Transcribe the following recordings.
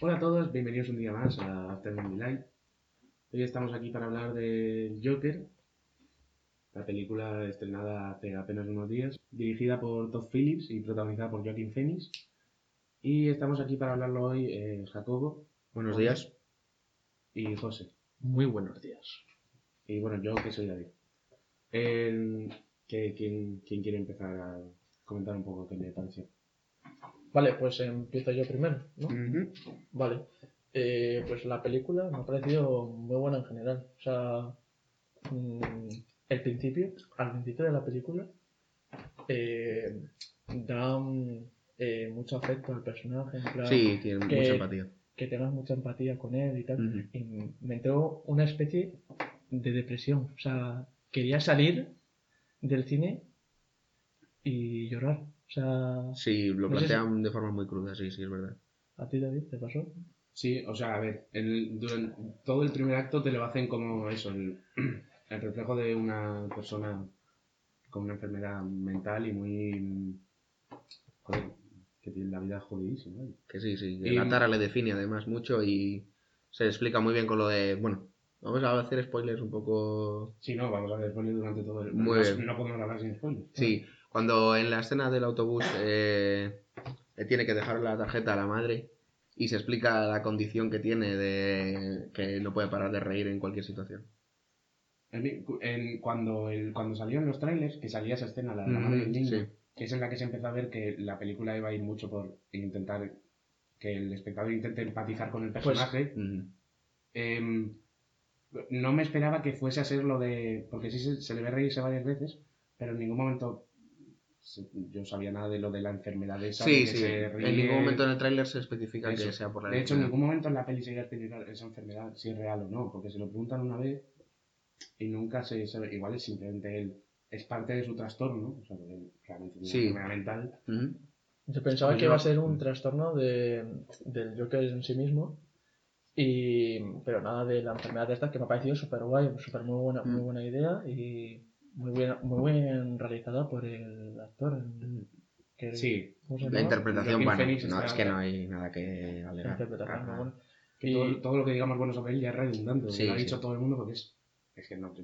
Hola a todos, bienvenidos un día más a Afternoon Delight. Hoy estamos aquí para hablar del Joker, la película estrenada hace apenas unos días, dirigida por Todd Phillips y protagonizada por Joaquin Phoenix. Y estamos aquí para hablarlo hoy eh, Jacobo. Buenos días. Y José. Muy buenos días. Y bueno, yo que soy David. Eh, ¿qué- quién, quién quiere empezar a comentar un poco qué le pareció? Vale, pues empiezo yo primero, ¿no? Vale. Eh, pues la película me ha parecido muy buena en general. O sea, mm, el principio, al principio de la película, eh, da eh, mucho afecto al personaje, en plan, Sí, tiene que- mucha empatía. que tengas mucha empatía con él y tal. Y me entró una especie de depresión. O sea, quería salir del cine y llorar. O sea, Sí, lo No sé si- plantean de forma muy cruda, sí, sí, es verdad. ¿a ti, David, te pasó? Sí, o sea, a ver, el- durante todo el primer acto te lo hacen como eso, el, el reflejo de una persona con una enfermedad mental y muy... Joder, que tiene la vida jodidísima. Que sí, sí. que Y- La Tara le define además mucho y se explica muy bien con lo de. Bueno, vamos a hacer spoilers un poco. Sí, no, vamos a ver spoilers durante todo el... Muy no, bien. no podemos hablar sin spoilers. Sí, cuando en la escena del autobús eh, le tiene que dejar la tarjeta a la madre y se explica la condición que tiene de que no puede parar de reír en cualquier situación. En mi- en- cuando, el, cuando salió en los trailers, que salía esa escena, la de la Ujú, madre del niño, sí. que es en la que se empezó a ver que la película iba a ir mucho por intentar que el espectador intente empatizar con el Pues, personaje. Em, no me esperaba que fuese a ser lo de. Porque sí se, se le ve reírse varias veces, pero en ningún momento yo sabía nada de lo de la enfermedad esa. de Sí, sí. En ningún momento en el tráiler se especifica Eso. que sea por la De hecho, en ningún momento en la peli se iba a explicar esa enfermedad, si es real o no, porque se lo preguntan una vez y nunca se sabe. Igual es simplemente él. Es parte de su trastorno, o sea, porque realmente tiene Sí. una enfermedad mental. Ujú. Yo pensaba Pues que iba a ser un trastorno de, del Joker en sí mismo. Y, pero nada de la enfermedad esta que me ha parecido súper guay, súper muy buena, muy Mm. buena idea y muy bien, muy bien realizada por el actor. Que, Sí, ¿cómo se La interpretación, bueno, Phoenix no, está- es que no hay nada que La alegar. buena. que Y- todo, todo lo que digamos bueno sobre él ya es redundante, Sí, lo ha sí. dicho todo el mundo porque es. Es que no.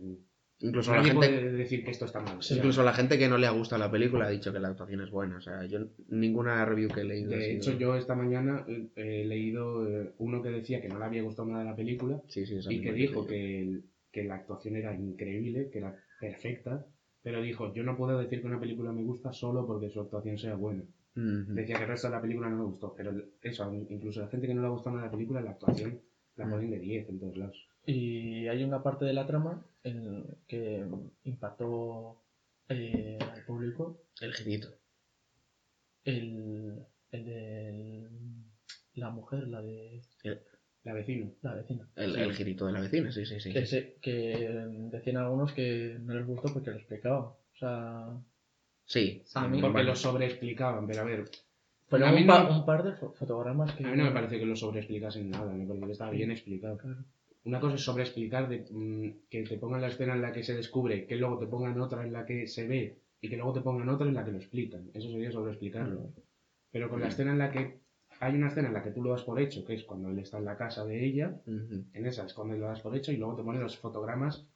Incluso la gente, puede decir que esto está mal. o sea, incluso la gente que no le ha gustado la película ha dicho que la actuación es buena. O sea, yo ninguna review que he leído. De sido- hecho, yo esta mañana eh, he leído eh, uno que decía que no le había gustado nada la película Sí, sí, esa y que dijo que, que la actuación era increíble, que era perfecta, pero dijo, yo no puedo decir que una película me gusta solo porque su actuación sea buena. Decía que el resto de la película no me gustó, pero eso, incluso la gente que no le ha gustado nada la película, la actuación la ponen de 10 en todos lados. Y hay una parte de la trama en que impactó eh, al público. El girito. El, el de la mujer, la de La vecina. la vecina. El, Sí. el girito de la vecina, sí, sí, sí. que, sí. se- que decían algunos que no les gustó porque lo explicaba. O sea, Sí, A mí- Porque bueno, lo sobreexplicaban, pero a ver, pero A mí un, no pa- un par de fo- fotogramas que... a mí no me parece que lo sobreexplicasen nada, me parece que está bien explicado. Claro. Una cosa es sobreexplicar de, mm, que te pongan la escena en la que se descubre, que luego te pongan otra en la que se ve y que luego te pongan otra en la que lo explican. Eso sería sobreexplicarlo. Pero con la escena en la que hay una escena en la que tú lo das por hecho, que es cuando él está en la casa de ella, en esa es cuando lo das por hecho y luego te ponen los fotogramas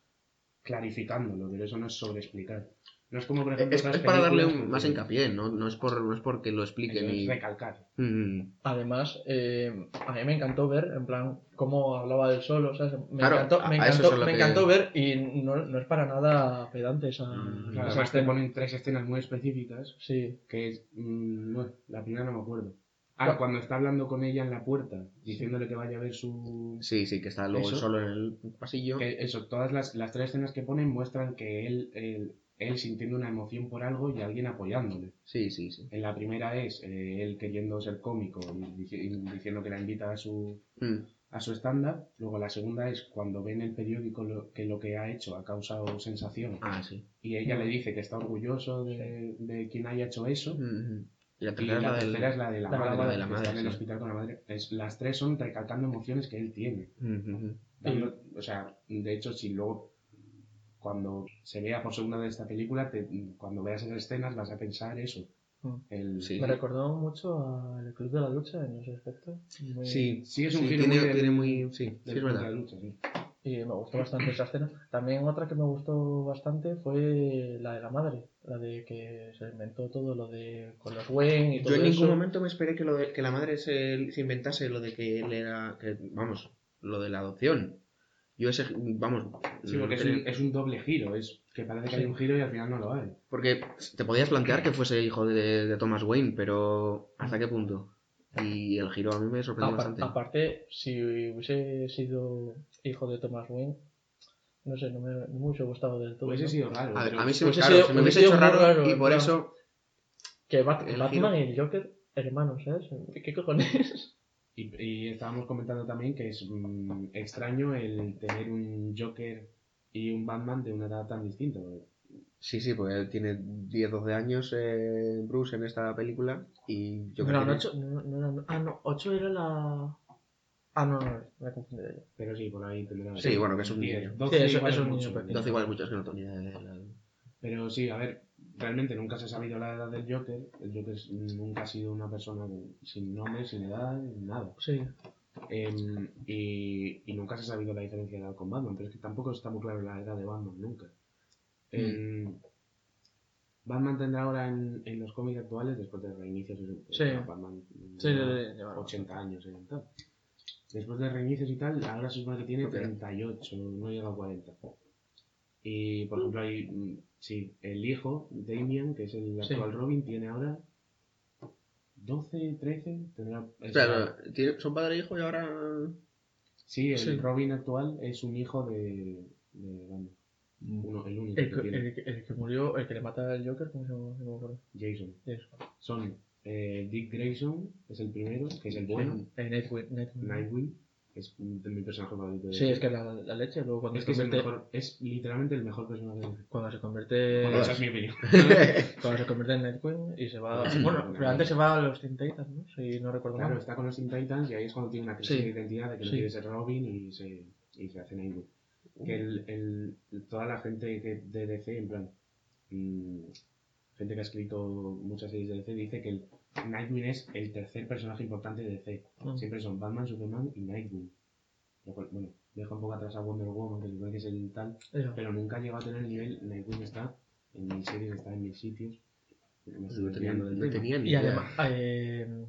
clarificándolo, pero eso no es sobreexplicar. No es como por ejemplo Es, otras es para darle un- más hincapié, ¿no? No es, por, no es porque lo expliquen es y... recalcar. Ujú. Además, eh, a mí me encantó ver, en plan, cómo hablaba del solo, ¿sabes? Me Claro, encantó, me encantó, me que- encantó ver y no, no es para nada pedante esa, Mm, Claro, además te ponen tres escenas muy específicas Sí, que es... mm, bueno, la primera no me acuerdo. Ah, cuando está hablando con ella en la puerta, diciéndole que vaya a ver su... Sí, sí, que está luego Eso. solo en el pasillo. Que eso, todas las, las tres escenas que ponen muestran que él, él, él sintiendo una emoción por algo y alguien apoyándole. Sí, sí, sí. En la primera es eh, él queriendo ser cómico y dici- diciendo que la invita a su, Mm. a su stand-up. Luego la segunda es cuando ve en el periódico lo, que lo que ha hecho ha causado sensación Ah, sí. y ella le dice que está orgulloso de, de quien haya hecho eso. Ujú. Y la Y tercera, la es, tercera es la de la la madre, de la que madre, está en el sí. hospital con la madre. Es, las tres son recalcando emociones que él tiene. Ujú. Dando- o sea, de hecho, si luego, cuando se vea por segunda vez esta película, te- cuando veas esas escenas vas a pensar eso. Mm. El, Sí. Me recordó mucho al Club de la Lucha en ese aspecto. Muy- Sí, Sí, es un sí, giro tiene, muy del- tiene muy... Sí, sí, del es club de verdad. la lucha, sí. Y me gustó bastante esa escena. También otra que me gustó bastante fue la de la madre. La de que se inventó todo lo de con los Wayne y todo Yo en ningún eso. momento me esperé que, lo de- que la madre se, se inventase lo de que él era... que, vamos, lo de la adopción. Yo ese... Vamos... Sí, porque es un, es un doble giro. Es que parece que Sí. hay un giro y al final no lo hay. Porque te podías plantear que fuese hijo de, de Thomas Wayne, pero ¿hasta qué punto? Y el giro a mí me sorprendió Apar- bastante. aparte, si hubiese sido hijo de Thomas Wayne, no sé, no me, no me hubiese gustado del todo. Hubiese ¿no? sido raro. A, a mí se me, hubiese claro, sido- se me hubiese hubiese hecho raro, raro, y por eso... Que Bat- el Batman giro. y el Joker, hermanos, ¿sabes? ¿Qué cojones? Y, y estábamos comentando también que es mm, extraño el tener un Joker y un Batman de una edad tan distinta. Sí, sí, porque él tiene 10, 12 años eh, Bruce en esta película y yo no, creo que... ocho, no, no eran- ah, no, 8 era la... Ah, no, no, me he confundido yo. Pero sí, por ahí tendrá. Sí, bueno, que es un 10, niño. 12 Sí, eso- igual es un mucho. niño pequeño. 12 igual muchos que no tengo ni idea de la- Pero sí, a ver, realmente nunca se ha sabido la edad del Joker. El Joker es- nunca ha sido una persona sin nombre, sin edad, nada. Sí, Em, y, y nunca se ha sabido la diferencia de edad con Batman, pero es que tampoco está muy claro la edad de Batman nunca. Em, Batman tendrá ahora en, en los cómics actuales, después de reinicios, Sí. Batman sí, lleva sí, sí, lleva- 80 años. Después de reinicios y tal, ahora se supone que tiene Ok. 38, no llega a 40. Y por ejemplo, hay, mm, sí, el hijo, Damian, que es el Sí. actual Robin, tiene ahora 12, 13, tendrá... son padre e hijo y ahora... Sí, el Sí. Robin actual es un hijo de, de Batman. Uno, el único El que que, el, el murió, el que le mata al Joker, ¿cómo se llama? Jason. Eso. Son eh, Dick Grayson, es el primero, que es el bueno. Eh, Nightwing. Nightwing. Es de mi personaje favorito. de Sí, es que la, la leche, luego cuando Es se que es, el convierte... mejor, es literalmente el mejor personaje. Cuando se convierte... Bueno, esa es mi opinión. Cuando se convierte en Nightwing y se va... Bueno, pero antes se va a los Teen Titans, ¿no? Si no recuerdo Claro, mal. está con los Teen Titans y ahí es cuando tiene una crisis Sí. de identidad de que no Sí. quiere ser Robin y se, y se hace Nightwing. Que el, el, toda la gente que, de DC, en plan, mm, gente que ha escrito muchas series de DC, dice que el Nightwing es el tercer personaje importante de DC. Mm. Siempre son Batman, Superman y Nightwing. Lo cual, bueno, deja un poco atrás a Wonder Woman, que se supone que es el tal, Eso. pero nunca llegó a tener el nivel. Nightwing está en mil series, está en mil sitios. Me estoy No tenía, desviando del no tema. tenía ni Y idea. además... eh,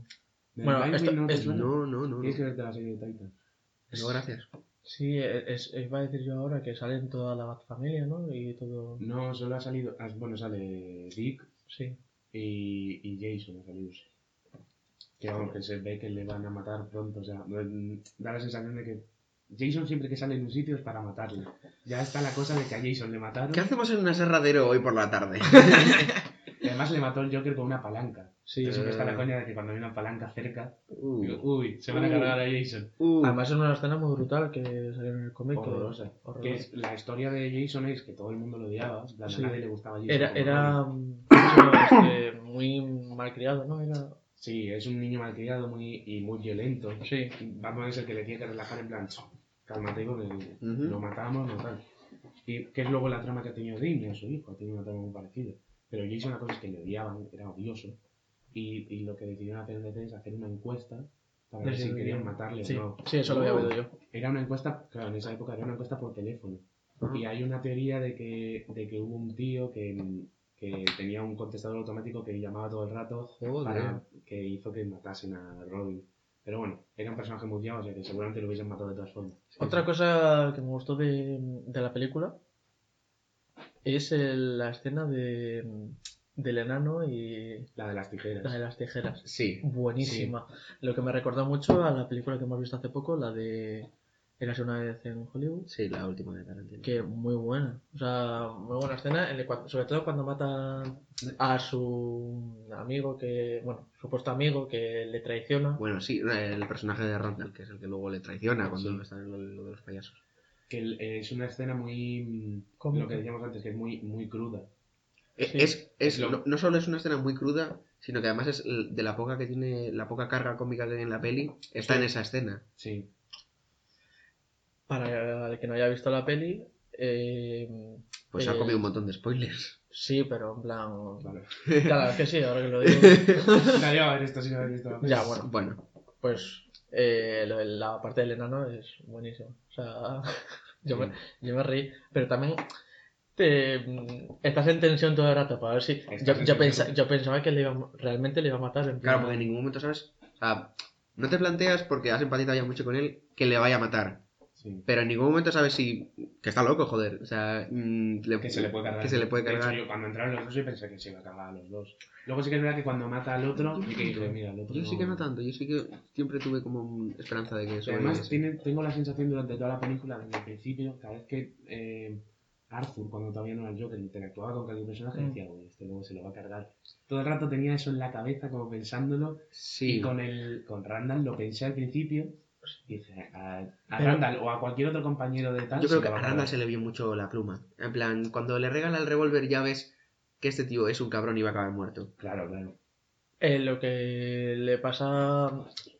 ¿Del bueno, Nightwing esto- no es-? No, no, no. Tienes que verte la serie de Titans. No, gracias. Sí, es, iba a decir yo ahora que salen toda la familia, ¿no? Y todo... No, solo ha salido. ah, Bueno, sale Dick Sí. y, y Jason ha salido. Que vamos, que se ve que le van a matar pronto. O sea, da la sensación de que Jason siempre que sale en un sitio es para matarle. Ya está la cosa de que a Jason le mataron. ¿Qué hacemos en un aserradero hoy por la tarde? Además le mató el Joker con una palanca. Sí, Entonces siempre está la coña de que cuando hay una palanca cerca, Uh, digo, uy, se van a Uh. cargar a Jason. uh. Además es una escena muy brutal que salió en el cómic. que- Horrorosa. horrorosa. Que es, la historia de Jason es que todo el mundo lo odiaba. en plan, Sí. A nadie le gustaba Jason. Era, era eso, este, muy malcriado, ¿no? Era... Sí, es un niño malcriado muy, y muy violento. Sí. Batman es el que le tiene que relajar en plan, "Ch, cálmate porque Ujú. lo matamos, no tal. Y que es luego la trama que ha tenido Damian, su hijo, ha tenido una trama muy parecida. Pero Jason, la cosa es que le odiaban, era odioso. Y, y lo que decidieron hacer en es hacer una encuesta para ver si querían matarle Sí, o no. sí, eso lo había oído yo. Era una encuesta, claro, en esa época era una encuesta por teléfono. Y hay una teoría de que, de que hubo un tío que, que tenía un contestador automático que llamaba todo el rato Joder. para que hizo que matasen a Robin. Pero bueno, era un personaje muy o sea que seguramente lo hubiesen matado de todas formas. Otra cosa que me gustó de, de la película es el- la escena de, del enano y La de las tijeras. la de las tijeras. Sí. Buenísima. Lo que me recordó mucho a la película que hemos visto hace poco, la de Érase una vez en Hollywood. Sí, la última de Tarantino. Que muy buena. O sea, muy buena escena, en el cual- sobre todo cuando matan a su amigo que, bueno, supuesto amigo que le traiciona. Bueno, sí, el personaje de Randall, que es el que luego le traiciona cuando Sí. está en lo, lo de los payasos. Que es una escena muy. mm, Cómica. Lo que decíamos antes, que es muy, muy cruda. Eh, Sí. Es, es, Es lo- no, no solo es una escena muy cruda, sino que además es de la poca que tiene, la poca carga cómica que hay en la peli, está Sí. en esa escena. Sí. Para el que no haya visto la peli, eh, Pues ha Eh, comido un montón de spoilers. Sí, pero en plan. Vale. Claro, que sí, ahora que lo digo. Nadie va a ver esto sin haber visto la peli. ya, bueno, Bueno, pues eh, la parte del enano es buenísimo. O sea, yo, me, yo me reí, pero también te, estás en tensión todo el rato para ver si. Yo, yo, yo pensaba que le iba, realmente le iba a matar. En claro, porque en ningún momento sabes. O sea, no te planteas porque has empatizado ya mucho con él que le vaya a matar. Sí. Pero en ningún momento sabes si. que está loco, joder. O sea, mm, le- Que se le puede cargar. que se le puede De hecho, cargar. yo cuando entraron los dos yo pensé que se iba a cargar a los dos. Luego sí que es verdad que cuando mata al otro, y que dije, mira, otro Yo sí que no tanto, yo sí que siempre tuve como esperanza de que Y eso. además tiene- tengo la sensación durante toda la película, desde el principio, cada vez que eh, Arthur, cuando todavía no era el Joker, interactuaba con cualquier personaje, Mm. decía, uy, este luego se lo va a cargar. Todo el rato tenía eso en la cabeza, como pensándolo, Sí, y con, el, con Randall lo pensé al principio, dije, a, a Pero- Randall o a cualquier otro compañero de tal, yo creo se que a Randall se le vio mucho la pluma. En plan, cuando le regala el revólver ya ves que este tío es un cabrón y va a acabar muerto. Claro, claro. Eh, lo que le pasa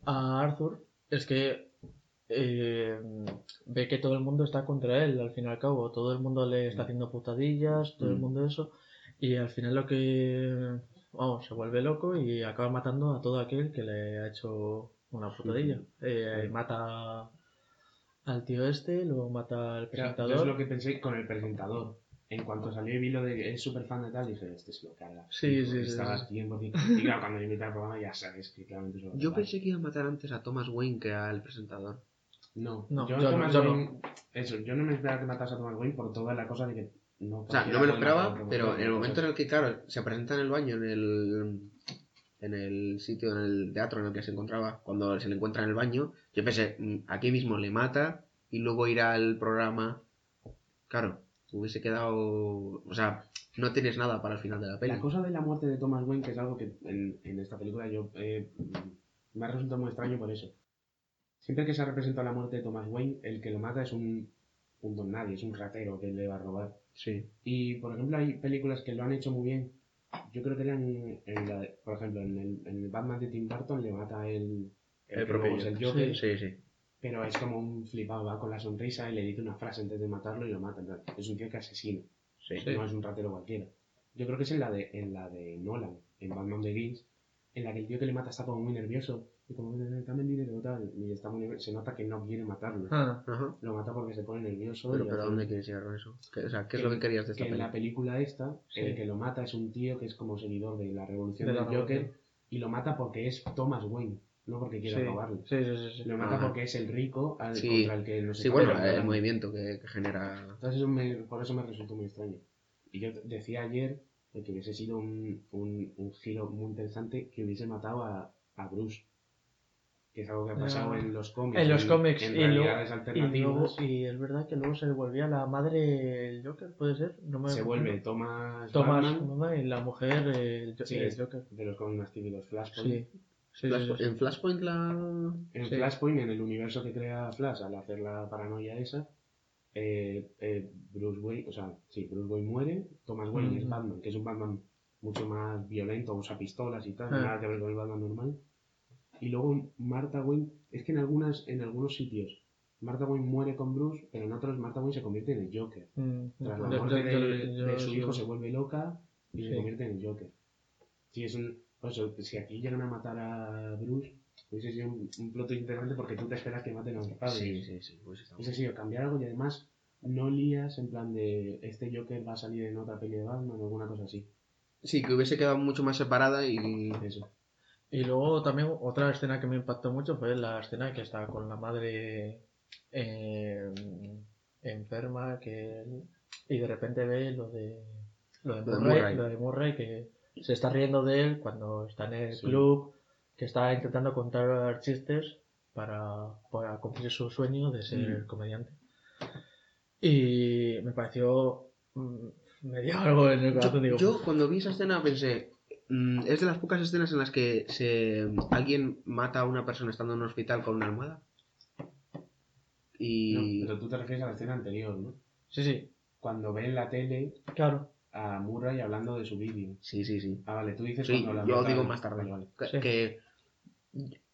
a Arthur es que eh, ve que todo el mundo está contra él, al fin y al cabo. Todo el mundo le está haciendo putadillas, todo el Mm. mundo eso. Y al final lo que... Vamos, se vuelve loco y acaba matando a todo aquel que le ha hecho una putadilla. Eh, Sí. mata al tío este, luego mata al presentador. yo es lo que pensé con el presentador. En cuanto salió y vi lo de que es súper fan de tal, dije, este se lo carga. Sí, sí, sí, Estaba sí. 100%. Y claro, cuando yo invité al programa ya sabes que claramente se lo a Yo pensé que iba a matar antes a Thomas Wayne que al presentador. No, No, yo, yo no, Eso, yo no me esperaba que matase a Thomas Wayne por toda la cosa de que no. O sea, no me lo esperaba, pero en el momento en el que, claro, se presenta en el baño, en el, en el sitio, en el teatro en el que se encontraba, cuando se le encuentra en el baño, yo pensé, "Mm, aquí mismo le mata y luego irá al programa. Claro, hubiese quedado. O sea, no tienes nada para el final de la peli. La cosa de la muerte de Thomas Wayne, que es algo que en, en esta película yo eh, me ha resultado muy extraño por eso. Siempre que se ha representado la muerte de Thomas Wayne, el que lo mata es un, un don nadie, es un ratero que le va a robar. Sí. Y, por ejemplo, hay películas que lo han hecho muy bien. Yo creo que eran, en la de- por ejemplo, en el, en el Batman de Tim Burton le mata el, el, propio es el Joker. Joker, Sí, sí. pero es como un flipado, va con la sonrisa y le dice una frase antes de matarlo y lo mata. Entonces, es un tío que asesina, Sí. no es un ratero cualquiera. Yo creo que es en la de, en la de Nolan, en Batman Begins, en la que el tío que le mata está como muy nervioso y como, "Eh, dame el dinero tal, y está muy. Se nota que no quiere matarlo. Ah, Ajá. Lo mata porque se pone nervioso. Pero, y pero ¿a dónde quieres llegar con eso? ¿Qué, o sea, ¿qué es que- lo que querías de esta que en la película esta, Sí. el que lo mata es un tío que es como seguidor de la revolución De la del Joker revolución. y lo mata porque es Thomas Wayne, no porque quiera sí, robarle. sí, sí, sí, sí. Lo mata porque es el rico al, Sí. contra el que no Sí, bueno, pero- el movimiento que, que genera. Entonces eso me- por eso me resultó muy extraño. Y yo decía ayer de que hubiese sido un, un, un giro muy interesante que hubiese matado a, a Bruce. Que es algo que ha pasado Ah. en los cómics. En los cómics en y luego, realidades y alternativas. luego y es verdad que luego se le volvía la madre el Joker, puede ser, no me se vuelve Thomas, Thomas Batman, y la mujer el, Jo- Sí, el Joker. de los cómics más típicos, Flashpoint. Sí. Sí, sí, Flash- sí, sí. En Flashpoint la. En Sí. Flashpoint, en el universo que crea Flash, al hacer la paranoia esa, eh, eh, Bruce Wayne, o sea, sí, Bruce Wayne muere, Thomas Wayne es. Batman, que es un Batman mucho más violento, usa pistolas y tal, Ah. nada que ver con el Batman normal. Y luego Martha Wayne, es que en algunas, en algunos sitios, Martha Wayne muere con Bruce, pero en otros Martha Wayne se convierte en el Joker. Mm, Tras la muerte yo- yo- de, yo- de su yo- hijo se vuelve loca y se convierte en el Joker. Sí, es un. Por eso, si aquí llegan a matar a Bruce, hubiese sido un, un plot interesante porque tú te esperas que maten a los padres. Sí, sí, sí. Pues está Hubiese sido cambiar algo y además no lías en plan de este Joker va a salir en otra peli de Batman o alguna cosa así. Sí, que hubiese quedado mucho más separada y. Eso. Y luego también otra escena que me impactó mucho fue la escena que estaba con la madre eh, enferma que y de repente ve lo de lo de Murray, Murray. lo de Murray, que se está riendo de él cuando está en el Sí. club que está intentando contar chistes para, para cumplir su sueño de ser Mm. comediante y me pareció mm, me dio algo en el corazón Yo, digo yo cuando vi esa escena pensé. Mm, es de las pocas escenas en las que se, alguien mata a una persona estando en un hospital con una almohada. Y. No, pero tú te refieres a la escena anterior, ¿no? sí sí Cuando ve en la tele claro a Murray hablando de su vídeo. Sí, sí, sí. Ah, vale, tú dices Sí, cuando la yo matan- digo más tarde. Vale, vale. Que, Sí. que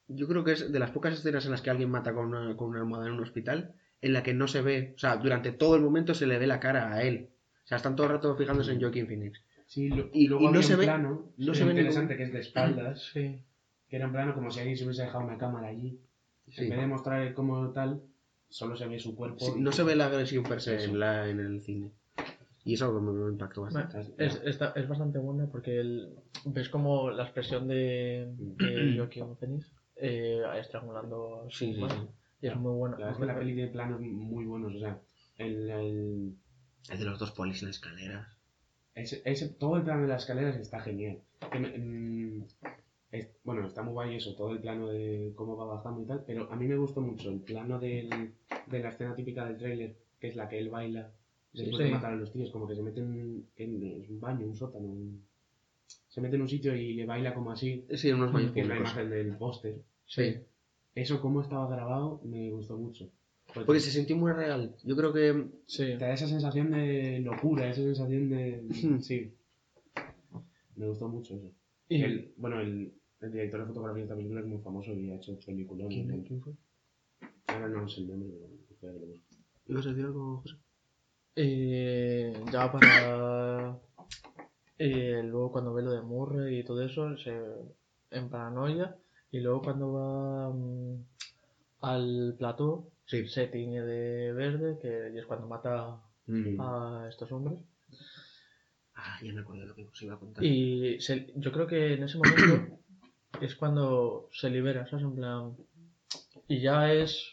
yo creo que es de las pocas escenas en las que alguien mata con una, con una almohada en un hospital, en la que no se ve, o sea, durante todo el momento se le ve la cara a él. O sea, están todo el rato fijándose en Joaquin Phoenix. Sí, lo- Y- luego y no había se un ve- plano no ve interesante ningún- que es de espaldas, Sí. que era en plano como si alguien se hubiese dejado una cámara allí. Sí. En vez de mostrar el como tal, solo se ve su cuerpo. Sí, y- no se ve la agresión per se en, la, en el cine. Y eso me, me impactó bastante. Es, está- es bastante buena porque el- ves como la expresión de, de Joaquin Phoenix eh, estrangulando Sí, sí. Y es muy buena. La verdad es que la peli tiene planos muy buenos, o sea, el, el- El de los dos polis en la escalera. Ese, ese- todo el plano de las escaleras está genial. Mm, es- bueno, está muy guay eso, todo el plano de cómo va bajando y tal, pero a mí me gustó mucho el plano del- de la escena típica del tráiler, que es la que él baila después Sí. de matar a los tíos, como que se mete en, un baño, un sótano, un- se mete en un sitio y le baila como así, Sí, en unos baños que es la imagen del póster. Sí. Eso, cómo estaba grabado, me gustó mucho. Porque se sintió muy real. Yo creo que Sí. Te da esa sensación de locura, esa sensación de... sí. Me gustó mucho eso. Y El, bueno, el, el director de fotografía de esta película es muy famoso y ha hecho películas. ¿Quién, quién fue? Ahora no sé el nombre, pero espera que lo busco. ¿Ibas a decir algo, José? Eh, ya para. eh, luego cuando ve lo de Murray y todo eso, se en paranoia. Y luego cuando va mm, al plató, Sí. se tiñe de verde, que es cuando mata Mm. a estos hombres. Ah, ya me acuerdo de lo que os iba a contar. Y se- yo creo que en ese momento es cuando se libera, ¿sabes? En plan. Y ya es.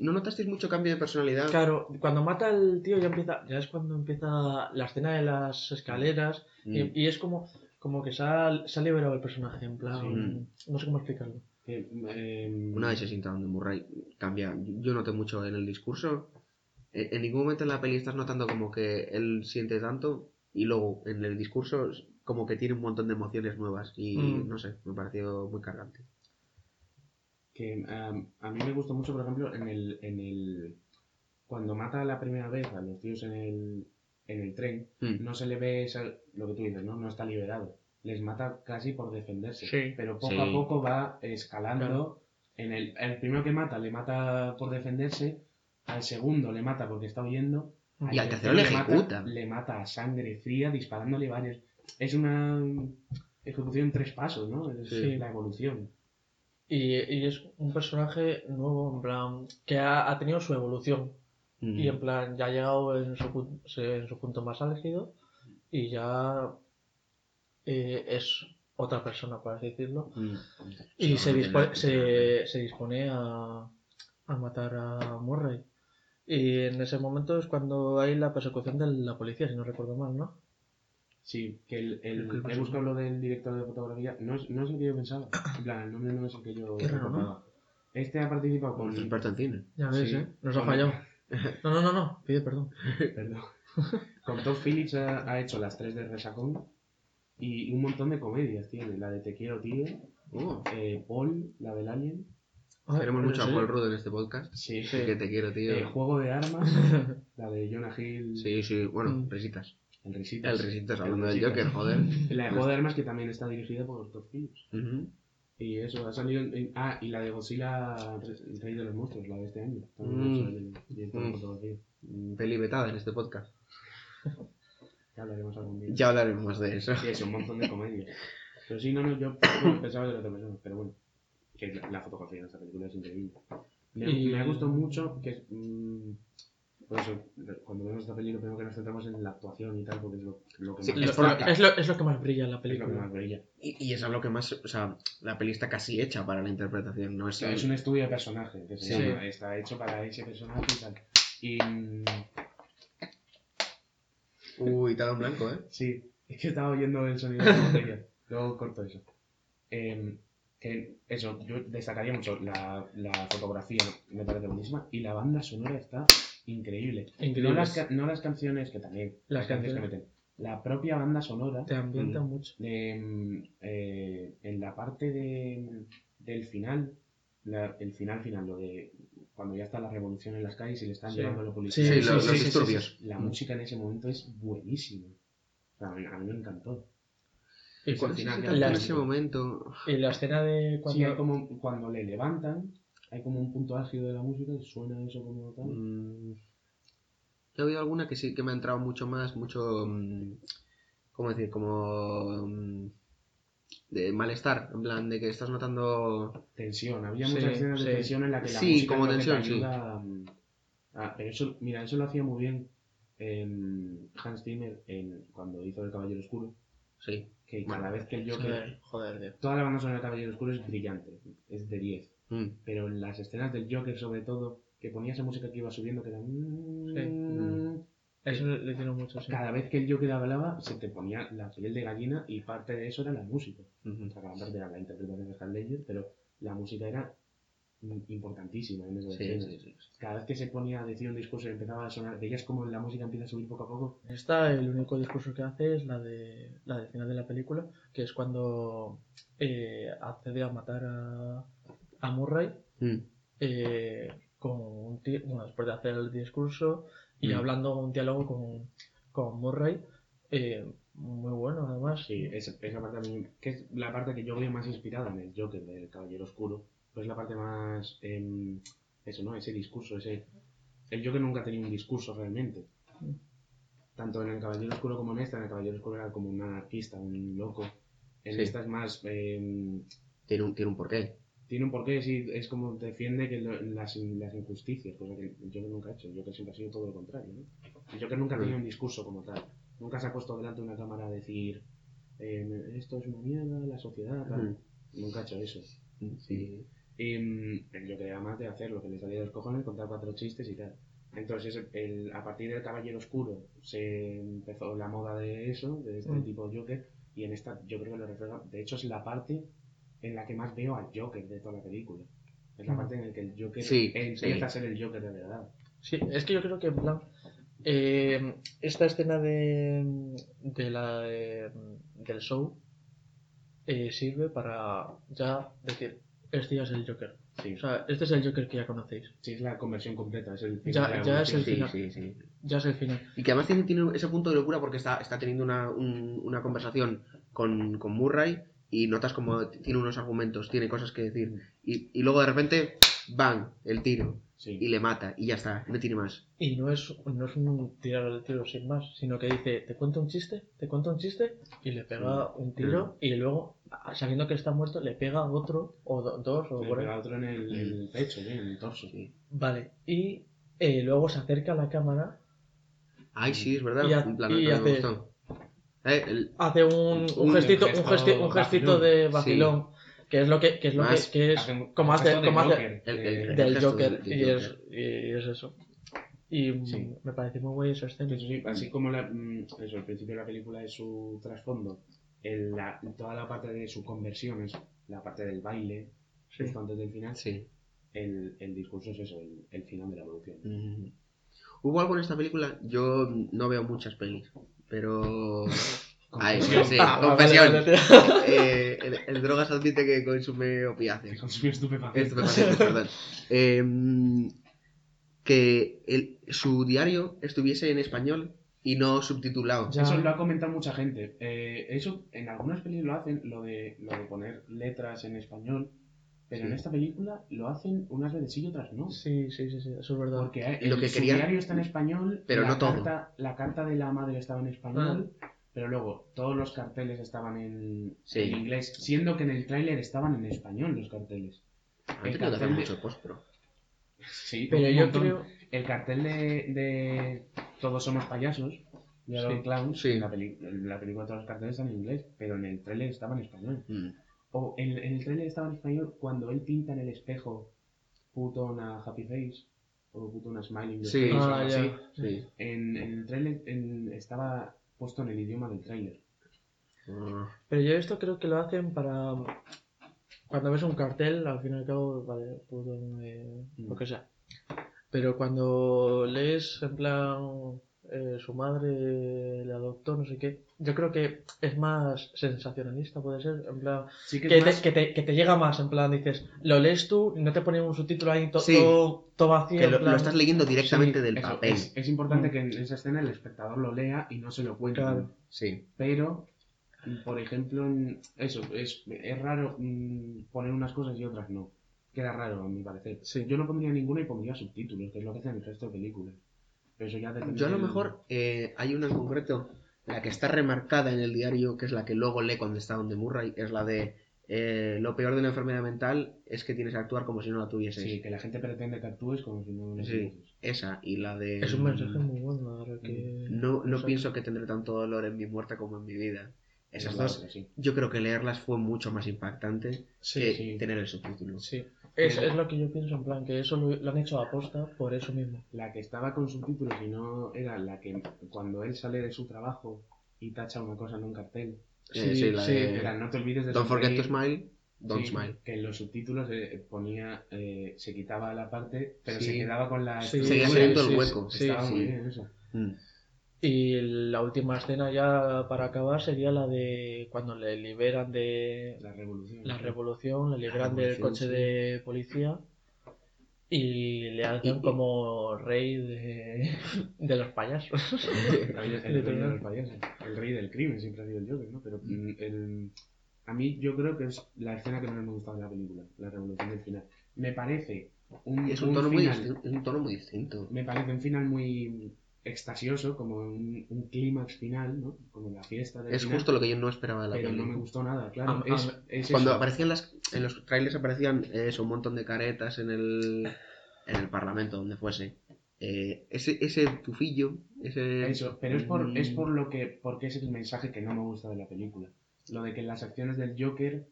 ¿No notasteis mucho cambio de personalidad? Claro, cuando mata al tío ya empieza. Ya es cuando empieza la escena de las escaleras. Mm. Y, y es como, como que se ha, se ha liberado el personaje, en plan. Sí. No sé cómo explicarlo. Eh, Una vez se sienta donde Murray cambia. Yo noté mucho en el discurso. En en ningún momento en la peli estás notando como que él siente tanto y luego en el discurso como que tiene un montón de emociones nuevas y Mm. no sé, me pareció muy cargante. que um, a mí me gustó mucho, por ejemplo, en el, en el... Cuando mata la primera vez a los tíos en el, en el tren, Mm. no se le ve esa- lo que tú dices, ¿no? No está liberado. Les mata casi por defenderse. Sí. Pero poco Sí. a poco va escalando. Claro. En el, el primero que mata le mata por defenderse, al segundo le mata porque está huyendo. Y al tercero le mata- ejecuta. le mata a sangre fría disparándole varios. Es una ejecución en tres pasos, ¿no? Es Sí. la evolución. Y, y es un personaje nuevo, en plan. Que ha, ha tenido su evolución. Mm. Y en plan, ya ha llegado en su, en su punto más álgido. Y ya. Eh, es otra persona, por así decirlo. Mm. Y se, tiene- se, se dispone a, a matar a Murray. Y en ese momento es cuando hay la persecución de la policía, si no recuerdo mal, ¿no? Sí, que el, el, he buscado lo del director de fotografía. No es, no es el que yo pensaba. En plan, el nombre no es el que yo Qué raro, ¿no? recordaba. Este ha participado con. Experto en cine. Ya ves, Sí. ¿eh? Nos ha fallado. No, no, no, no, pide perdón. Perdón. Con Todd Phillips ha, ha hecho las tres de Resacón y un montón de comedias tiene. La de Te quiero, tío. Oh, eh, Paul, la del Alien. Ah, Queremos ¿en mucho a? Paul Rudd en este podcast. Sí. Sí. Que te quiero, tío. Eh, Juego de armas. la de Jonah Hill. Sí, sí, bueno, Mm. risitas. El Risitas. El risitas, El hablando del. Joker, joder. La de Juego de armas que también está dirigida por Todd Phillips. Y eso, ha salido. en- en- ah, y la de Godzilla, el Rey de los Monstruos, la de este año. También Mm. ha hecho el fotografía. Mm, Peli vetada en este podcast. Ya hablaremos algún día. Ya hablaremos más de eso. Sí, es un montón de comedias. Pero sí, no, no, yo pensaba que era otra persona, pero bueno. Que la, la fotografía de esta película es increíble. Me, Y- me ha gustado mucho que. mm, por eso, cuando vemos esta película, primero que nos centramos en la actuación y tal, porque es lo, lo que más, Lo- Es por- es, lo, es lo que más brilla en la es lo que película. más brilla. Y, y eso es lo que más. O sea, la peli está casi hecha para la interpretación, no O es. sea, es un estudio de personaje, que se Sí. llama, está hecho para ese personaje y tal. Y. Uy, te ha dado un blanco, ¿eh? Sí, es que estaba oyendo el sonido de la botella. Luego corto eso. Em, que eso, yo destacaría mucho la, la fotografía, me parece buenísima, y la banda sonora está increíble. No las, ca- no las canciones que también, Las las canciones que meten. La propia banda sonora, Te ambienta mucho. de, mm, eh, en la parte de, del final, la- el final final, lo de cuando ya está la revolución en las calles y le están Sí. llevando a la Sí, policía. Sí, sí, los, sí, los sí, sí, disturbios. La música en ese momento es buenísima. O sea, a, mí, a mí me encantó. Es cu- el final que En la, ese momento. y la escena de cuando. Sí, hay como cuando le levantan, hay como un punto álgido de la música y suena eso como tal. mm, He oído alguna que sí que me ha entrado mucho más, mucho. mm, ¿Cómo decir? Como. De malestar, en plan, de que estás notando. Tensión, había Sí, muchas escenas sí. de tensión en la que la Sí, música como que te tensión, sí. ayuda, mm, pero eso, mira, eso lo hacía muy bien em, Hans Zimmer en, cuando hizo El Caballero Oscuro, Sí. que cada vez que el Joker... Joder, joder, tío. Toda la banda sonora del Caballero Oscuro es brillante, es de 10. Mm. Pero en las escenas del Joker, sobre todo, que ponía esa música que iba subiendo, que era... Mm. Eso le hicieron mucho, sí. Cada vez que el Joker hablaba, se te ponía la piel de gallina y parte de eso era la música. Ujú. O sea, que aparte era la interpretación de Heath Ledger, pero la música era importantísima en esas Sí, sí, sí. Cada vez que se ponía a decir un discurso y empezaba a sonar, veías como la música empieza a subir poco a poco. Esta, el único discurso que hace es la de la del final de la película, que es cuando eh, accede a matar a, a Murray Mm. eh, con un bueno, después de hacer el discurso y Mm. hablando un diálogo con, con Murray, eh, muy bueno además. Sí, esa, esa parte a mí- que es la parte que yo veo más inspirada en el Joker del Caballero Oscuro, pues es la parte más, em, eso, ¿no? Ese discurso, ese... El Joker nunca ha tenido un discurso realmente. Mm. Tanto en el Caballero Oscuro como en esta, en el Caballero Oscuro era como un anarquista, un loco. En Sí. esta es más... em, Tiene, un, tiene un porqué. tiene un porqué, sí, es como defiende que lo- las, las injusticias, cosa que el Joker nunca ha hecho. El Joker siempre ha sido todo lo contrario, ¿no? El Joker nunca ha tenido un discurso como tal. Nunca se ha puesto delante de una cámara a decir eh, esto es una mierda, la sociedad, tal. Nunca ha hecho eso. Sí. Y mm, el Joker era más de hacer lo que le salía de los cojones, contar cuatro chistes y tal. Entonces, el- a partir del Caballero Oscuro se empezó la moda de eso, de este Mm. tipo de Joker, y en esta yo creo que lo refleja. De hecho, es la parte en la que más veo al Joker de toda la película. Es la Mm. parte en la que el Joker Sí, empieza sí. a ser el Joker de verdad. Sí, es que yo creo que eh, esta escena de, de la de- del show eh, sirve para ya decir este ya es el Joker. Sí, O sea, este es el Joker que ya conocéis. sí, es la conversión completa. Es el Ya- final ya es el final. sí, sí. Ya es el final. Y que además tiene, tiene ese punto de locura porque está, está teniendo una, un- una conversación con, con Murray y notas como tiene unos argumentos, tiene cosas que decir. Y, y luego de repente, ¡bang! El tiro. Sí. Y le mata. Y ya está. No tiene más. Y no es, no es un tirar al tiro sin más, sino que dice, te cuento un chiste, te cuento un chiste, y le pega un tiro, y luego, sabiendo que está muerto, le pega otro, o do- dos, o Le por ahí. pega otro en el, el pecho, en el torso. Sí. Vale, y eh, luego se acerca a la cámara, Ay, sí, es verdad. Y ha- En plan, y me hace-. Eh, el- hace un, un Un gestito, un, gesto gesti- un gestito de vacilón. Que es lo que, que es lo que, Más que es Hace como hace, como hace Joker, el- el- del Joker, y, es, Joker. y es eso. Y Sí. me parece muy guay esa escena. Eso sí, así como la, mm, eso, el principio de la película es su trasfondo, el- la- toda la parte de su conversión es la parte del baile, Sí. justo antes del final, Sí. el, el discurso es eso, el, el final de la evolución. Mm. Hubo algo en esta película, yo no veo muchas pelis, pero... Confesión. sí, Ah, vale, confesión. vale, tío. Eh, el, el drogas admite que consume Que opiáceos. consumió estupefacientes. Estupefacientes, perdón. Em, que el- su diario estuviese en español y no subtitulado. Ya. Eso lo ha comentado mucha gente. Eh, eso en algunas películas lo hacen, lo de, lo de poner letras en español, pero Sí. en esta película lo hacen unas veces sí y otras no. Sí, sí, sí, sí, eso es verdad. Porque eh, Y lo el- que su querían- diario está en español, Pero la no todo. Carta, la carta de la madre estaba en español, pero luego todos los carteles estaban en, Sí. en inglés, siendo que en el tráiler estaban en español los carteles. Han el tenido que hacer cartel de- mucho postpro. Sí, Pero yo montón. creo. El cartel de, de Todos somos payasos, de Sí. Clowns, Sí. en la, peli- en la película todos los carteles están en inglés, pero en el tráiler estaba en español. Mm. O en, en el tráiler estaba en español cuando él pinta en el espejo put on a happy face o put on a smiling Sí. face o Ah, algo ya. así. Sí. En, en el tráiler estaba puesto en el idioma del tráiler. Ah, Pero yo esto creo que lo hacen para. Cuando ves un cartel, al fin y al cabo, vale, puto, eh, lo que sea. Pero cuando lees, en plan, eh, su madre le adoptó, no sé qué, yo creo que es más sensacionalista, puede ser. En plan, Sí que, te, más- que, te, que te llega más, en plan, dices, lo lees tú y no te ponen un subtítulo ahí to- Sí. todo, todo vacío. que lo, plan- lo estás leyendo directamente Sí, del eso, papel. es, es importante Mm. que en esa escena el espectador lo lea y no se lo cuente. Claro. Sí. Pero, por ejemplo, en- eso, es, es raro mm, poner unas cosas y otras no. Queda raro, a mi parecer. Sí. Yo no pondría ninguna y pondría subtítulos, que es lo que hacen el resto de películas. Pero eso ya depende Yo a lo mejor eh, hay una en concreto la que está remarcada en el diario, que es la que luego lee cuando está donde Murray, es la de eh, lo peor de la enfermedad mental es que tienes que actuar como si no la tuvieses. Sí, que la gente pretende que actúes como si no Sí, tuvieses. esa y la de... Es un mensaje muy bueno ahora que... No, no o sea, pienso que tendré tanto dolor en mi muerte como en mi vida. Esas Es la dos, otra, sí. yo creo que leerlas fue mucho más impactante Sí, que sí. tener el subtítulo. Sí. Es, es lo que yo pienso, en plan, que eso lo, lo han hecho a aposta por eso mismo. La que estaba con subtítulos y no era la que cuando él sale de su trabajo y tacha una cosa en un cartel. Eh, Sí, sí, la sí, de Era no te olvides de Don't forget to sonreír". smile, don't Sí, smile. Que en los subtítulos eh, ponía, eh, se quitaba la parte, pero Sí. se quedaba con la. Sí, Seguía sí, saliendo el sí, hueco. sí, Estaba muy sí. bien eso. Mm. Y la última escena ya para acabar sería la de cuando le liberan de La revolución. la revolución, le liberan del revolución, coche sí. de policía y le hacen Y- como rey de, de los payasos. El rey, el rey de los payasos. El rey del crimen siempre ha sido el Joker, ¿no? Pero mm, el- a mí yo creo que es la escena que menos me gusta de la película, la revolución del final. Me parece un, Es un tono, muy final, distinto, es un tono muy distinto. me parece un final muy extasioso, como un, un clímax final, ¿no? Como la fiesta del Es final, justo lo que yo no esperaba de la pero no peli. me gustó nada, claro. Am- es, am- es Cuando eso. aparecían las, en los trailers aparecían eso, un montón de caretas en el, en el parlamento, donde fuese. Eh, ese, ese tufillo, ese... Eso, pero es por, Mm, es por lo que, porque ese es el mensaje que no me gusta de la película. Lo de que las acciones del Joker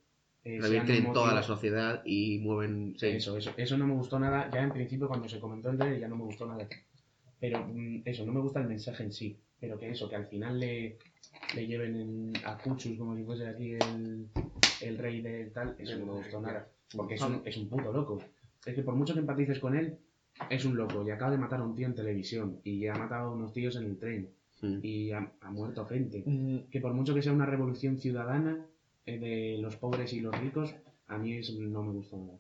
eh, revierten en toda la sociedad y mueven... sí. Eso, eso, eso no me gustó nada. Ya en principio cuando se comentó el trailer ya no me gustó nada. Pero mm, eso, no me gusta el mensaje en sí. Pero que eso, que al final le, le lleven en- a Cuchus como si fuese aquí el, el rey del tal, eso no me gustó nada. Porque es un, es un puto loco. Es que por mucho que empatices con él, es un loco. Y acaba de matar a un tío en televisión. Y ha matado a unos tíos en el tren. Mm. Y ha, ha muerto gente. Mm, Que por mucho que sea una revolución ciudadana eh, de los pobres y los ricos, a mí eso no me gustó nada.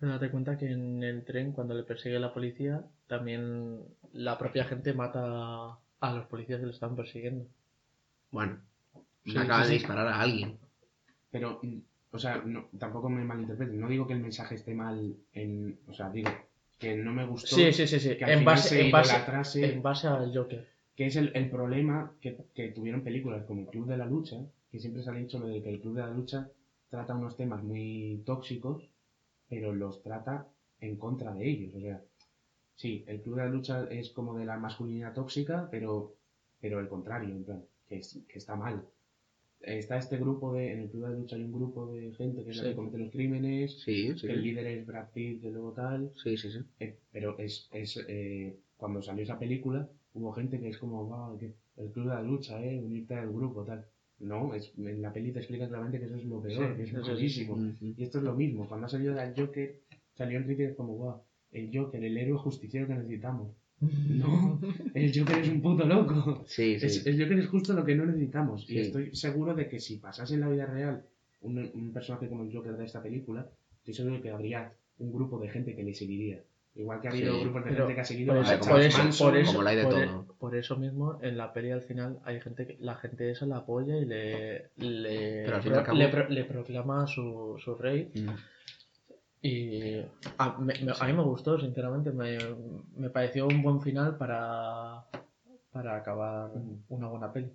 Pero date cuenta que en el tren, cuando le persigue la policía, también la propia gente mata a los policías que lo están persiguiendo. Bueno, Sí, acaban sí, de sí. disparar a alguien. Pero, mm, o sea, no, tampoco me malinterpreten. No digo que el mensaje esté mal en. O sea, digo que no me gustó. Sí, sí, sí, sí. Que al En final base, se en, base, en base al Joker. Que es el, el problema que, que tuvieron películas como El Club de la Lucha, que siempre se ha dicho lo de que el Club de la Lucha trata unos temas muy tóxicos, pero los trata en contra de ellos. O sea, sí, el Club de la Lucha es como de la masculinidad tóxica, pero, pero el contrario, en plan, que, es- que está mal. Está este grupo de. En el Club de la Lucha hay un grupo de gente que es la Sí. que comete los crímenes, Sí, sí, que el líder es Brad Pitt, de luego tal. Sí, sí, sí. Eh, pero es, es eh, cuando salió esa película hubo gente que es como "Guau, que el club de la lucha eh unirte al grupo tal no es en la peli te explica claramente que eso es lo peor Sí, que es sí. Ujú. y esto es lo mismo cuando ha salido el Joker salió en Twitter como wow el Joker el héroe justiciero que necesitamos no el Joker es un puto loco Sí, sí. es, el Joker es justo lo que no necesitamos Sí. y estoy seguro de que si pasase en la vida real un, un personaje como el Joker de esta película estoy seguro de que habría un grupo de gente que le seguiría igual que ha habido Sí. grupos de Pero gente que ha seguido Por a eso, por eso, Manson, por eso, como la hay de por, todo. por eso mismo, en la peli al final hay gente que, la gente esa la apoya y le, le, Pero al fin y pro- al cabo- le, pro- le proclama su, su rey. Mm. Y a, me- me- a mí me gustó, sinceramente. Me, me pareció un buen final para, para acabar una buena peli.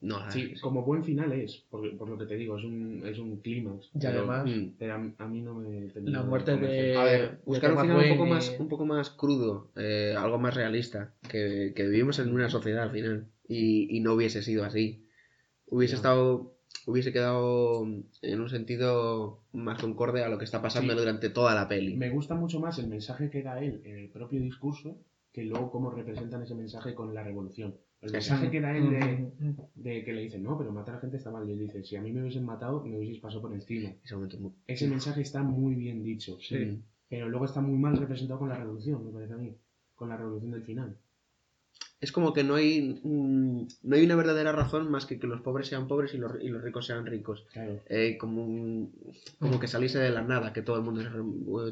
No, Sí, como buen final es, por, por lo que te digo, es un, es un clímax. Y pero- además, Mm. Pero a, a mí no me la muerte de. A ver, buscar un final un poco, más, un poco más crudo, eh, algo más realista, que, que vivimos en una sociedad al final y, y no hubiese sido así. Hubiese estado, hubiese quedado en un sentido más concorde a lo que está pasando Sí. durante toda la peli. Me gusta mucho más el mensaje que da él en el propio discurso que luego cómo representan ese mensaje con la revolución. El mensaje que da él de, de que le dicen, no, pero matar a gente está mal. Y él dice, si a mí me hubiesen matado, me hubieseis pasado por encima. Ese muy- Ese mensaje está muy bien dicho. Sí. Pero luego está muy mal representado con la revolución, me parece a mí. Con la revolución del final. Es como que no hay, mm, no hay una verdadera razón más que que los pobres sean pobres y los, y los ricos sean ricos. Claro. Eh, como, un- como que saliese de la nada, que todo el mundo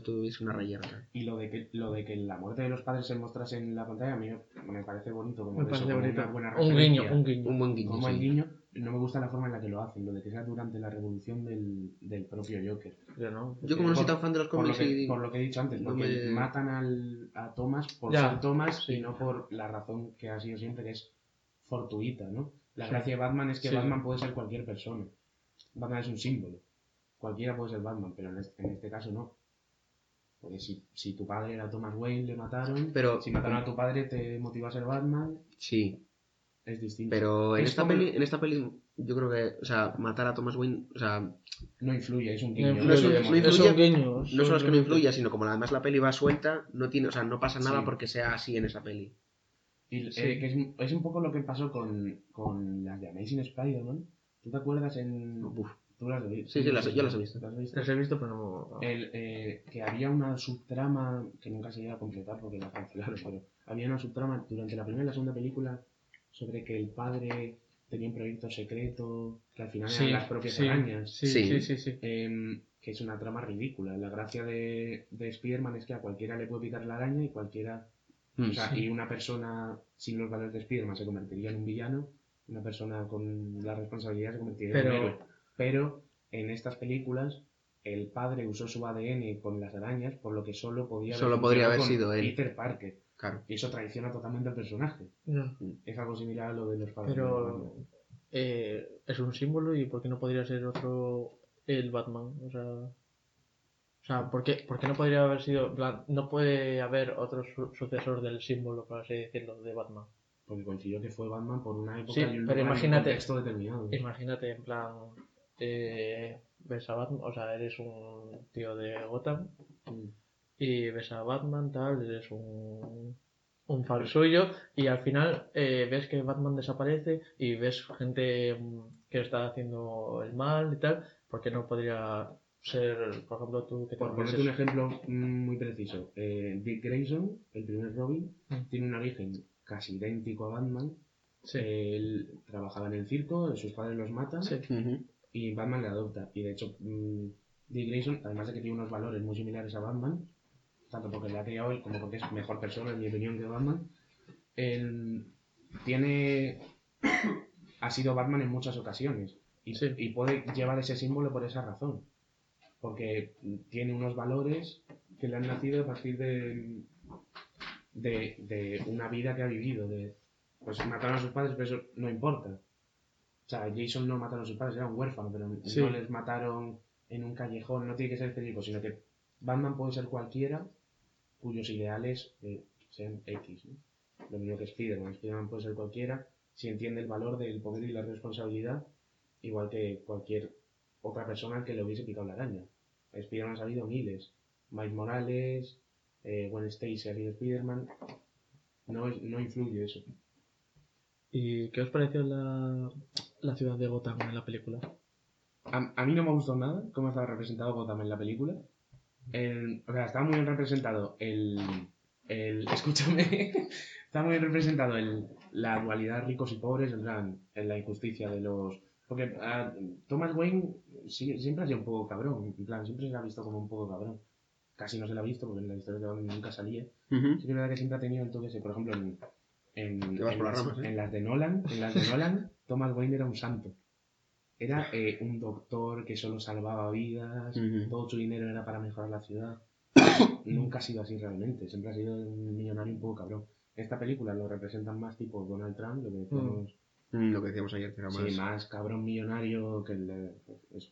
tuviese una rayera. Y lo de que lo de que la muerte de los padres se mostrase en la pantalla a mí me parece bonito como Me eso, parece como bonito. una buena Un guiño, un guiño. Un buen guiño. como el sí. No me gusta la forma en la que lo hacen lo de que sea durante la revolución del, del propio Joker Yo no. Yo como no soy tan fan de los por lo, cómics que, y... por lo que he dicho antes no porque me- matan al, a Thomas por Ya, ser Thomas sí. y no por la razón que ha sido siempre que es fortuita no La Sí. gracia de Batman es que Sí. Batman puede ser cualquier persona. Batman es un símbolo. Cualquiera puede ser Batman, pero en este, en este caso no. Porque si, si tu padre era Thomas Wayne, le mataron. Pero- si mataron a tu padre, te motiva a ser Batman. Sí, Es distinto. pero en Es esta, como- peli, en esta peli yo creo que, o sea, matar a Thomas Wayne, o sea, No influye, es un No guiño. influye, No es un- es no influye- un guiño. no solo es que no influya, sino como además la peli va suelta, no tiene, o sea, no pasa nada Sí. porque sea así en esa peli. Y, Sí. eh, que es, es un poco lo que pasó con, con las de Amazing Spider-Man. ¿Tú te acuerdas en...? Uf. ¿Tú las has visto? Sí, sí, las- yo las he visto. ¿Las has visto? Las he visto, pero no. El, eh, que había una subtrama que nunca se iba a completar porque la cancelaron, pero había una subtrama durante la primera y la segunda película sobre que el padre tenía un proyecto secreto, que al final Sí, eran las propias sí, arañas. Sí, Sí. sí, sí. sí. Em, que es una trama ridícula. La gracia de, de Spider-Man es que a cualquiera le puede picar la araña y cualquiera. Mm, o sea, sí. y una persona sin los valores de Spider-Man se convertiría en un villano, una persona con la responsabilidad se convertiría en un Pero- héroe. Pero en estas películas el padre usó su ADN con las arañas, por lo que solo podía Solo podría haber sido él. Peter Parker. Claro. Y eso traiciona totalmente al personaje. Es algo similar a lo de los padres. Pero eh, es un símbolo y ¿por qué no podría ser otro el Batman? O sea, o sea ¿por, qué, por qué no podría haber sido, no puede haber otro su- sucesor del símbolo, por así decirlo, de Batman? Porque coincidió que fue Batman por una época Sí, y un pero un imagínate- contexto determinado. Imagínate, en plan, eh, ves a Batman, o sea, eres un tío de Gotham Mm. Y ves a Batman, tal, eres un, un fan suyo y al final eh, ves que Batman desaparece y ves gente mm, que está haciendo el mal y tal, porque no podría ser, por ejemplo, tú que te Por ponerte un ejemplo muy preciso, eh, Dick Grayson, el primer Robin, Mm. tiene un origen casi idéntico a Batman. Sí, Él trabajaba en el circo, sus padres los matan sí, y Batman le adopta. Y de hecho, mm, Dick Grayson, además de que tiene unos valores muy similares a Batman, tanto porque le ha criado él como porque es mejor persona, en mi opinión, que Batman, él tiene. ha sido Batman en muchas ocasiones. Y, Sí. y puede llevar ese símbolo por esa razón. Porque tiene unos valores que le han nacido a partir de, de, de una vida que ha vivido. De, pues mataron a sus padres, pero eso no importa. O sea, Jason no mataron a sus padres, era un huérfano, pero Sí. no les mataron en un callejón, no tiene que ser específico, sino que Batman puede ser cualquiera cuyos ideales eh, sean X. ¿no? Lo mismo que Spider-Man. Spider-Man puede ser cualquiera si entiende el valor del poder y la responsabilidad, igual que cualquier otra persona que le hubiese picado la araña. Spider-Man ha habido miles. Miles Morales, eh, Gwen Stacy ha sido Spider-Man. No, no influye eso. ¿Y qué os pareció la, la ciudad de Gotham en la película? A, a mí no me gustó nada cómo estaba representado Gotham en la película. El- o sea, estaba muy bien representado el. el escúchame. está muy bien representado el, la dualidad ricos y pobres, en plan, en la injusticia de los. Porque ah, Thomas Wayne sí- siempre ha sido un poco cabrón, en plan, siempre se le ha visto como un poco cabrón. Casi no se le ha visto porque en la historia de Batman nunca salía. Sí que es verdad que siempre ha tenido ese. Por ejemplo, en, en, en las, ramas, ¿eh? en las de Nolan, en las de Nolan, Thomas Wayne era un santo. Era eh, un doctor que solo salvaba vidas, todo su dinero era para mejorar la ciudad. Nunca ha sido así realmente, siempre ha sido un millonario un poco cabrón. Esta película lo representan más tipo Donald Trump, lo que decíamos, Mm, Lo que decíamos ayer, que era más... sí, más cabrón millonario que el de... pues, eso.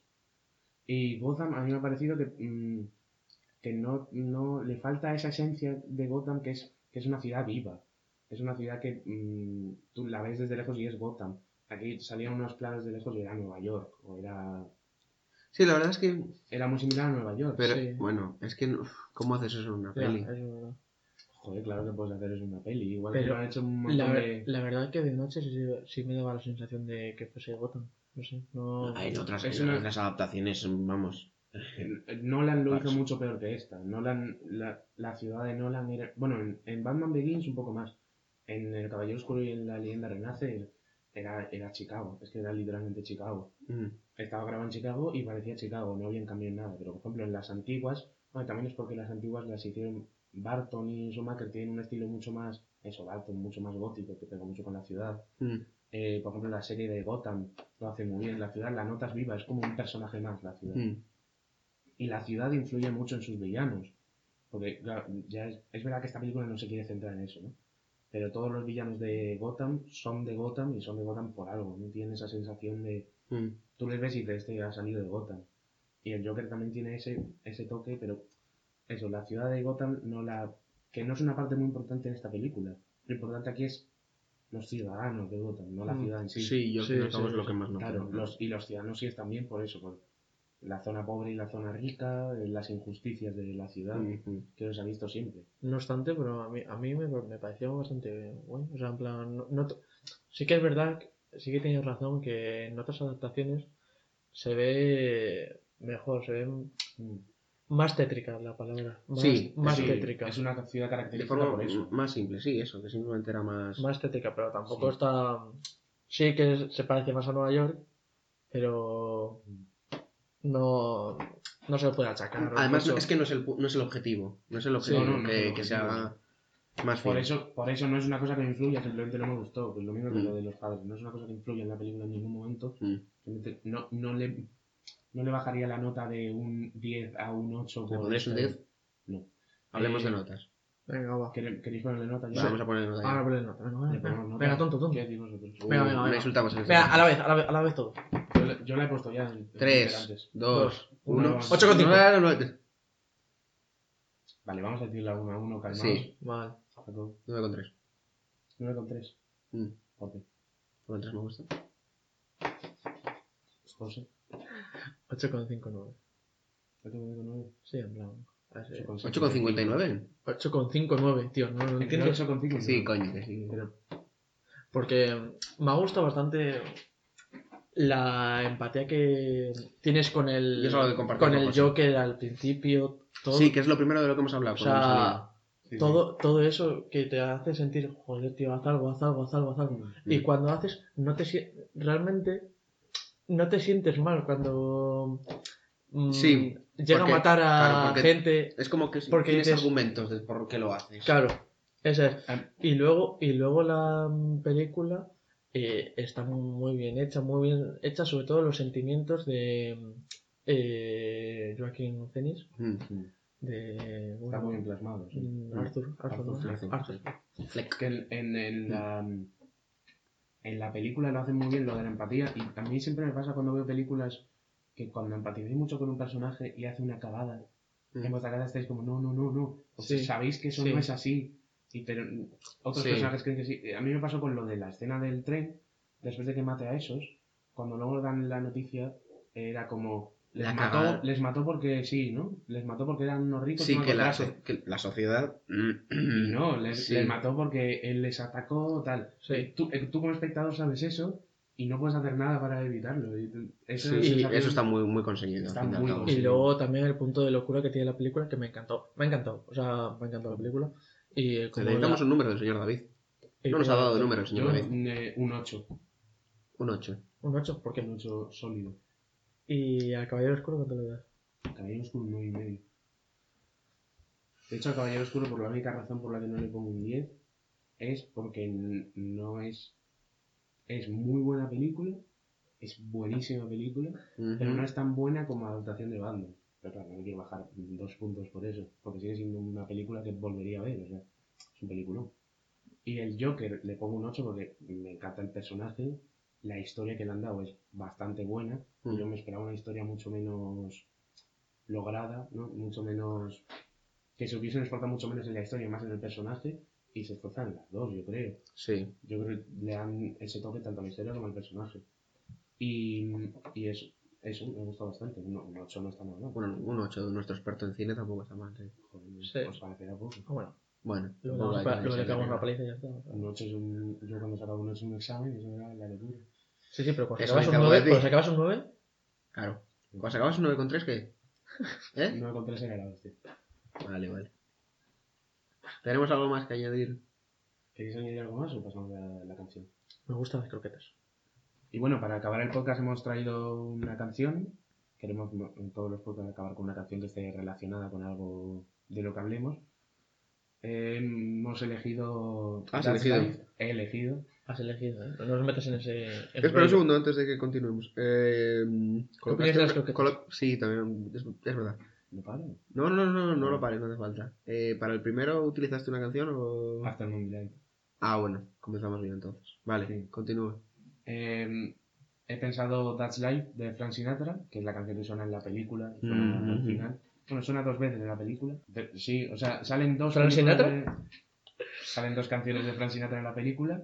Y Gotham a mí me ha parecido que, mm, que no, no le falta esa esencia de Gotham que es, que es una ciudad viva. Es una ciudad que mm, tú la ves desde lejos y es Gotham. Aquí salían unos planos de lejos y era Nueva York, o era, Sí, la verdad es que... era muy similar a Nueva York. Pero, Sí. bueno, es que... ¿Cómo haces eso en una peli? es verdad. Joder, claro que puedes hacer eso en una peli. Igual que lo han hecho un montón La, de... la verdad que de noche sí, sí me daba la sensación de que fuese Gotham. No sé, no... En otras, Es en una- otras adaptaciones, vamos... Nolan lo hizo mucho peor que esta. Nolan, la, la ciudad de Nolan era. Bueno, en, en Batman Begins un poco más. En El Caballero Oscuro y en La Leyenda Renace era, era Chicago. Es que era literalmente Chicago. Mm. Estaba grabado en Chicago y parecía Chicago, no habían cambiado nada. Pero por ejemplo, en las antiguas, bueno, también es porque las antiguas las hicieron Barton y Schumacher, tienen un estilo mucho más. Eso, Barton, mucho más gótico, que pega mucho con la ciudad. Mm. Eh, por ejemplo, la serie de Gotham lo hace muy bien. La ciudad, la nota es viva, es como un personaje más la ciudad Mm. y la ciudad influye mucho en sus villanos. Porque claro, ya es, es verdad que esta película no se quiere centrar en eso, ¿no? Pero todos los villanos de Gotham son de Gotham y son de Gotham por algo. No tienen esa sensación de. Mm. Tú les ves y dices, este ha salido de Gotham. Y el Joker también tiene ese, ese toque, pero eso, la ciudad de Gotham no la. que no es una parte muy importante en esta película. Lo importante aquí es los ciudadanos de Gotham, no la Mm, ciudad en sí. Sí, yo Sí, creo que sí, es lo sí. que más nos Claro, preocupa. los, y los ciudadanos sí están bien por eso, por la zona pobre y la zona rica, eh, las injusticias de la ciudad, que los ha visto siempre. No obstante, pero a mí, a mí me, me pareció bastante bueno. O sea, en plan, no, sí que es verdad, sí que tienes razón que en otras adaptaciones se ve mejor, se ve Mm. más tétrica la palabra. Más, Sí, más Sí, tétrica. Es una ciudad De característica forma por eso. más simple, sí, eso, que simplemente era más... Más tétrica, pero tampoco Sí. está. Sí que se parece más a Nueva York, pero no, no se le puede achacar. Además, mucho. es que no es, el, pu- no es el objetivo. No es el objetivo no, no que, que se objetivo. haga más Por eso, por eso no es una cosa que me influya, simplemente no me gustó. Pues lo mismo que Mm. lo de los padres. No es una cosa que influya en la película en ningún momento. Mm. Simplemente No, no, le, no le bajaría la nota de un 10 a un 8. ¿Le por pondréis un esto. 10? No. Hablemos Eh, de notas. Venga, va. ¿Quere- ¿Queréis ponerle nota? ya? Vamos a poner nota. Ahora ponle nota. Venga, venga, venga, venga, tonto, tonto. ¿Qué decís vosotros? Venga, venga, venga. insultamos en este Venga, a la vez, a la vez, a la vez todo. Yo, la- yo la he puesto ya. en- en 3, antes. 2, uno, 1. ocho con cinco. Vale, vamos a decirla uno a uno, calmados. Sí. Vale. Jacob. 9 con 3. 9 con 3. Mm. Ok. Con 3 me gusta. José. 8,59. 8 con 9. Sí, en plan. a ver, 8 con 59. 8,59, tío. No lo entiendo. 8 con 5. Sí, coño, que sí. Pero, Porque me ha gustado bastante la empatía que tienes con el, con el. Joker al principio. Todo, Sí, que es lo primero de lo que hemos hablado. o sea, sí, todo, todo eso que te hace sentir, joder, tío, haz algo, haz algo, haz algo, haz algo. sí. Y cuando haces, no te realmente no te sientes mal cuando mm, Sí, llega porque- a matar a claro, gente. Es como que Porque tienes dices- argumentos de por qué lo haces. Claro, esa es. Ah, Y luego, y luego la mm, película eh, está muy bien hecha, muy bien hecha, sobre todo los sentimientos de mm, eh, Joaquín Phoenix, Mm. de Está muy bien plasmado. sí. mm, Arthur, Arthur, Arthur ¿no? Fleck. Arthur. Fleck. Que en, en, en la, en la película lo hacen muy bien lo de la empatía. Y a mí siempre me pasa cuando veo películas que cuando empaticéis mucho con un personaje y hace una cagada, Mm. en vuestra cabeza estáis como, no, no, no, no. O sea, Sí. sabéis que eso Sí. no es así. Y pero otros Sí. personajes creen que sí. A mí me pasó con lo de la escena del tren, después de que mate a esos, cuando luego dan la noticia, era como. Les La mató, cagada. les mató porque sí, ¿no? Les mató porque eran unos ricos. Sí, que la, so- que la sociedad. Y no, les, Sí. les mató porque él les atacó, tal. Sí. Tú, eh, tú como espectador sabes eso y no puedes hacer nada para evitarlo. Eso, Sí, eso está muy, muy conseguido. Está muy. Y luego también el punto de locura que tiene la película, que me encantó. Me ha encantado, o sea, me ha encantado la película. Y eh, como Necesitamos la- un número del señor David. y No nos ha dado de número el señor Yo, David. eh, un 8. Un 8. Un 8, ¿por qué? Un 8 sólido. ¿Y al Caballero Oscuro cuánto le das? Caballero Oscuro un 9 y medio. De hecho, a Caballero Oscuro, por la única razón por la que no le pongo un 10, es porque no es. Es muy buena película, es buenísima película, pero no es tan buena como adaptación de Batman. Pero claro, no me quiero bajar dos puntos por eso, porque sigue siendo una película que volvería a ver, o sea, es un peliculón. Y el Joker le pongo un 8 porque me encanta el personaje, la historia que le han dado es bastante buena, Mm. yo me esperaba una historia mucho menos lograda, ¿no? Mucho menos... que se hubiesen esforzado mucho menos en la historia, más en el personaje, y se esfuerzan las dos, yo creo. Sí. Yo creo que le dan ese toque tanto a la historia como al personaje. Y, y eso, eso me gusta bastante. Un, un 8 no está mal. Bueno, un 8 de nuestro experto en cine tampoco está mal. sí. Joder, Sí. os parecerá poco. Ah, bueno, Bueno, luego, le- de- una paliza y ya está. Un 8 es un. Yo cuando sacaba un 8 en un examen, eso era la locura. Sí, sí, pero cuando sacabas un algo 9, de ti. cuando sacabas un 9, Claro. Cuando sacabas un 9,3, ¿qué? ¿Eh? 9 con 3 era la hostia. Vale, vale. ¿Tenemos algo más que añadir? ¿Queréis añadir algo más o pasamos a la canción? me gustan las croquetas. Y bueno, para acabar el podcast hemos traído una canción. Queremos en todos los podcasts acabar con una canción que esté relacionada con algo de lo que hablemos. Eh, hemos elegido. ¿Has That's elegido? Life. He elegido. Has elegido, ¿eh? No nos metas en ese. Espera un segundo antes de que continuemos. Eh, colo- Sí, también, es, es verdad. ¿No paro? No, no, no, no, no lo pares, no hace falta. Eh, ¿Para el primero utilizaste una canción o...? After Moon Light. Ah, bueno, comenzamos bien entonces. Vale, Sí. continúa. Eh, he pensado That's Life de Frank Sinatra, que es la canción que suena en la película, suena Mm, al final. Bueno, suena dos veces en la película. Sí, o sea, salen dos. ¿Frank Sinatra? de- salen dos canciones de Frank Sinatra en la película.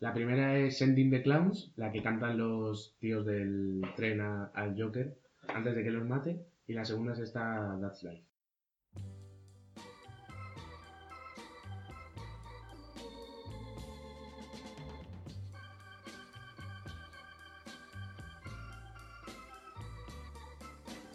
La primera es Sending the Clowns, la que cantan los tíos del tren a- al Joker antes de que los mate. Y la segunda es esta That's Life.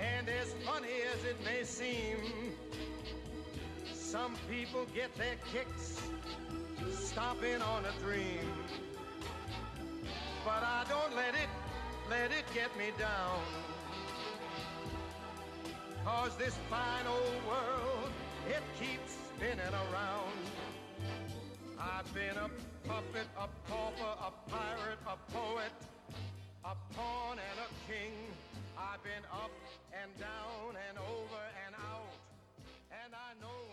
And as funny as it may seem, some people get their kicks stomping on a dream. But I don't let it, let it get me down. Cause this fine old world, it keeps spinning around. I've been a puppet, a pauper, a pirate, a poet, a pawn and a king. I've been up and down and over and out. And I know